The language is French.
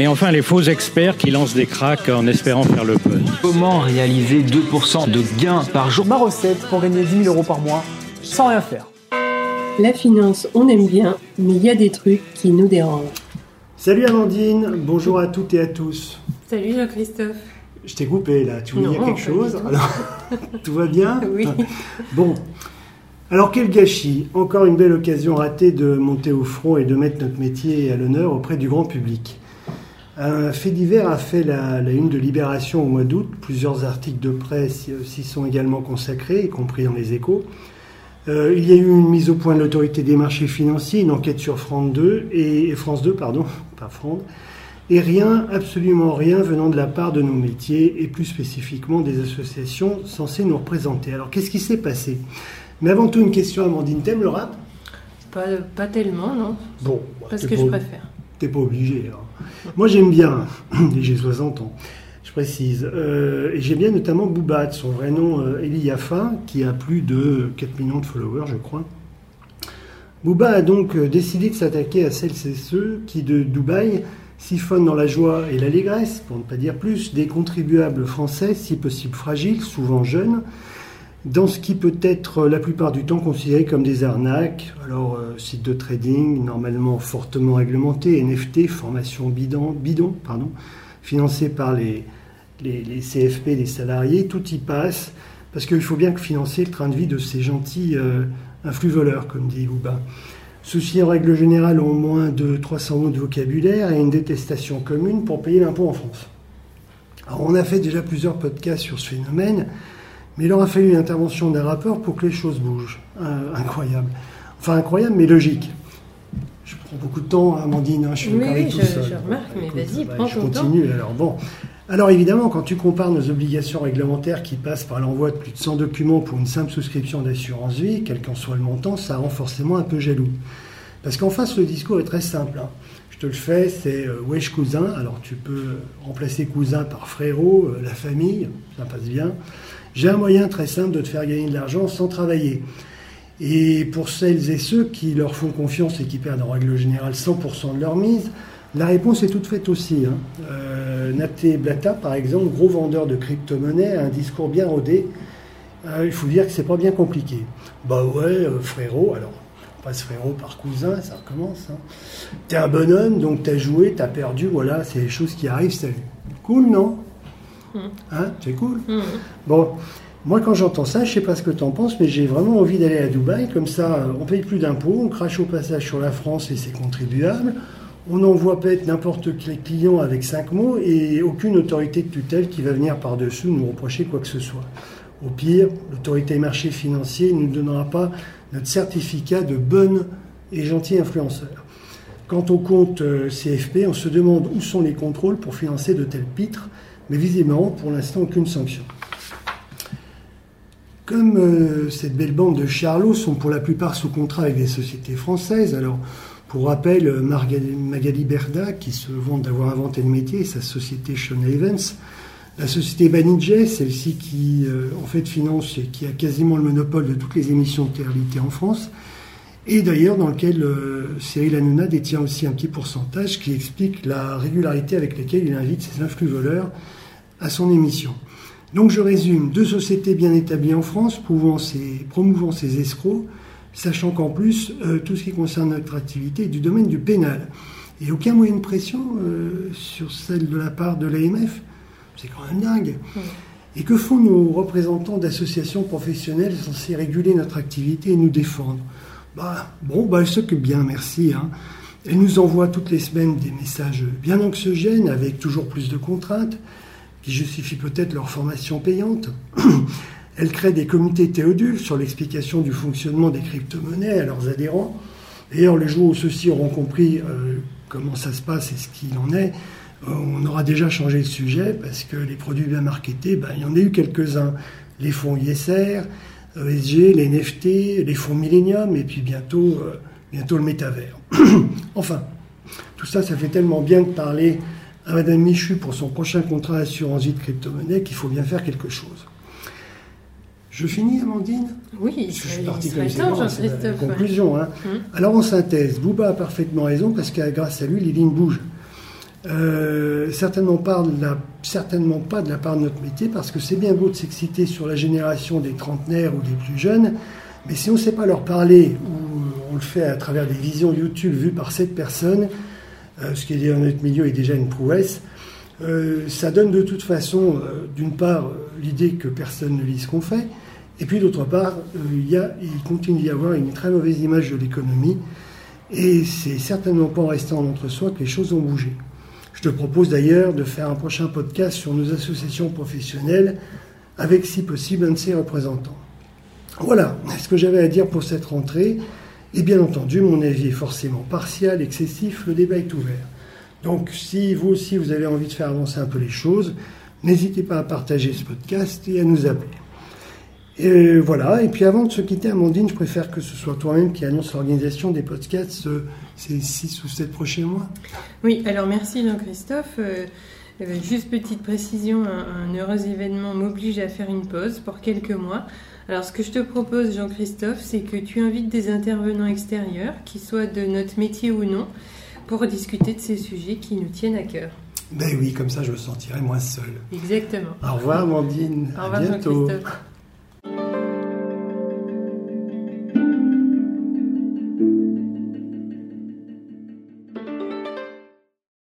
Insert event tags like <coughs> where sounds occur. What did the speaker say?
Et enfin, les faux experts qui lancent des cracks en espérant faire le buzz. Comment réaliser 2% de gains par jour Ma recette pour gagner 10 000 euros par mois sans rien faire. La finance, on aime bien, mais il y a des trucs qui nous dérangent. Salut Amandine, bonjour à toutes et à tous. Salut Jean-Christophe. Je t'ai coupé là, tu voulais dire quelque chose tout. Alors, <laughs> tout va bien <laughs> Oui. Bon. Alors quel gâchis Encore une belle occasion ratée de monter au front et de mettre notre métier à l'honneur auprès du grand public. Un fait divers a fait la, la une de Libération au mois d'août. Plusieurs articles de presse s'y sont également consacrés, y compris dans les échos. Euh, il y a eu une mise au point de l'autorité des marchés financiers, une enquête sur France 2 et, et France 2, pardon, <laughs> pas France, et rien, absolument rien venant de la part de nos métiers et plus spécifiquement des associations censées nous représenter. Alors qu'est-ce qui s'est passé? Mais avant tout une question, Amandine, t'aimes le rap Pas, pas tellement, non? Bon, Parce que je préfère. Pas obligé. hein. Moi j'aime bien, <clears throat> j'ai 60 ans, je précise. Euh, et j'aime bien notamment Booba, de son vrai nom euh, Eli qui a plus de 4 millions de followers, je crois. Booba a donc euh, décidé de s'attaquer à celles et ceux qui, de Dubaï, siphonnent dans la joie et l'allégresse, pour ne pas dire plus, des contribuables français, si possible fragiles, souvent jeunes, dans ce qui peut être la plupart du temps considéré comme des arnaques. Alors, euh, sites de trading, normalement fortement réglementés, NFT, formation bidon, bidon pardon, financés par les, les, CFP, les salariés, tout y passe, parce qu'il faut bien financer le train de vie de ces gentils euh, influx voleurs, comme dit Bouba. Ceux-ci, en règle générale, ont moins de 300 mots de vocabulaire et une détestation commune pour payer l'impôt en France. Alors, on a fait déjà plusieurs podcasts sur ce phénomène, mais il aura fallu l'intervention d'un rappeur pour que les choses bougent. Euh, incroyable. Enfin, incroyable, mais logique. Je prends beaucoup de temps, Amandine, hein, je suis Oui, oui, tout je- je remarque, mais vas-y, bah, prends Je ton temps. continue, alors bon. Alors évidemment, quand tu compares nos obligations réglementaires qui passent par l'envoi de plus de 100 documents pour une simple souscription d'assurance vie, quel qu'en soit le montant, ça rend forcément un peu jaloux. Parce qu'en face, le discours est très simple. hein. Je te le fais, c'est euh, wesh cousin. Alors tu peux remplacer cousin par frérot, euh, la famille, ça passe bien. J'ai un moyen très simple de te faire gagner de l'argent sans travailler. Et pour celles et ceux qui leur font confiance et qui perdent en règle générale 100% de leur mise, la réponse est toute faite aussi. Hein. Euh, Blata, par exemple, gros vendeur de crypto-monnaies, a un discours bien rodé. Euh, il faut dire que c'est pas bien compliqué. Bah ouais, frérot, alors passe frérot par cousin, ça recommence. Hein. T'es un bonhomme, donc t'as joué, t'as perdu, voilà, c'est les choses qui arrivent, salut. Cool, non Hein C'est cool Bon, moi quand j'entends ça, je sais pas ce que t'en penses, mais j'ai vraiment envie d'aller à Dubaï, comme ça euh, on paye plus d'impôts, on crache au passage sur la France et ses contribuables, on envoie peut-être n'importe quel client avec cinq mots et aucune autorité de tutelle qui va venir par-dessus nous reprocher quoi que ce soit. Au pire, l'autorité marché financier ne nous donnera pas notre certificat de bonne et gentil influenceur. Quant au compte euh, CFP, on se demande où sont les contrôles pour financer de tels pitres, mais visiblement, pour l'instant, aucune sanction. Comme euh, cette belle bande de charlots sont pour la plupart sous contrat avec des sociétés françaises, alors pour rappel, Margali- Magali Berda, qui se vante d'avoir inventé le métier, et sa société Sean Evans, la société Banijay, celle-ci qui euh, en fait finance et qui a quasiment le monopole de toutes les émissions de télé en France, et d'ailleurs dans lequel euh, Cyril Hanouna détient aussi un petit pourcentage qui explique la régularité avec laquelle il invite ses influx voleurs à son émission. Donc je résume, deux sociétés bien établies en France, promouvant ces escrocs, sachant qu'en plus, euh, tout ce qui concerne notre activité est du domaine du pénal. Et aucun moyen de pression sur celle de la part de l'AMF. C'est quand même dingue. Et que font nos représentants d'associations professionnelles censées réguler notre activité et nous défendre? Bah, Bon, bah, elles s'occupent bien, merci. hein. Elles nous envoient toutes les semaines des messages bien anxiogènes, avec toujours plus de contraintes, qui justifient peut-être leur formation payante. <clears throat> Elles créent des comités théodules sur l'explication du fonctionnement des crypto-monnaies à leurs adhérents. D'ailleurs, le jour où ceux-ci auront compris euh, comment ça se passe et ce qu'il en est, on aura déjà changé de sujet parce que les produits bien marketés, ben, il y en a eu quelques-uns. Les fonds ISR, ESG, les NFT, les fonds Millennium et puis bientôt, euh, bientôt le métavers. <coughs> enfin, tout ça, ça fait tellement bien de parler à Madame Michu pour son prochain contrat d'assurance vie de crypto-monnaie qu'il faut bien faire quelque chose. Je finis, Amandine? Oui, je suis parti comme la conclusion. hein. Hum. Alors en synthèse, Bouba a parfaitement raison parce que grâce à lui, les lignes bougent. Euh, certainement, pas de la, part de notre métier parce que c'est bien beau de s'exciter sur la génération des trentenaires ou des plus jeunes, mais si on ne sait pas leur parler ou on le fait à travers des visions YouTube vues par cette personne, euh, ce qui est dans notre milieu est déjà une prouesse, euh, ça donne de toute façon, euh, d'une part, euh, l'idée que personne ne lit ce qu'on fait, et puis d'autre part, euh, il, y a, il continue d'y avoir une très mauvaise image de l'économie, et c'est certainement pas en restant entre soi que les choses ont bougé. Je te propose d'ailleurs de faire un prochain podcast sur nos associations professionnelles, avec si possible un de ses représentants. Voilà ce que j'avais à dire pour cette rentrée? Et bien entendu, mon avis est forcément partial, excessif, le débat est ouvert. Donc si vous aussi vous avez envie de faire avancer un peu les choses, n'hésitez pas à partager ce podcast et à nous appeler. Et voilà, et puis avant de se quitter, Amandine, je préfère que ce soit toi-même qui annonce l'organisation des podcasts euh, ces 6 ou 7 prochains mois. Oui, alors merci Jean-Christophe. Euh, euh, juste petite précision, un, un heureux événement m'oblige à faire une pause pour quelques mois. Alors ce que je te propose Jean-Christophe, c'est que tu invites des intervenants extérieurs, qui soient de notre métier ou non, pour discuter de ces sujets qui nous tiennent à cœur. Ben oui, comme ça je me sentirai moins seul. Exactement. Au revoir Amandine, Au revoir. Jean-Christophe.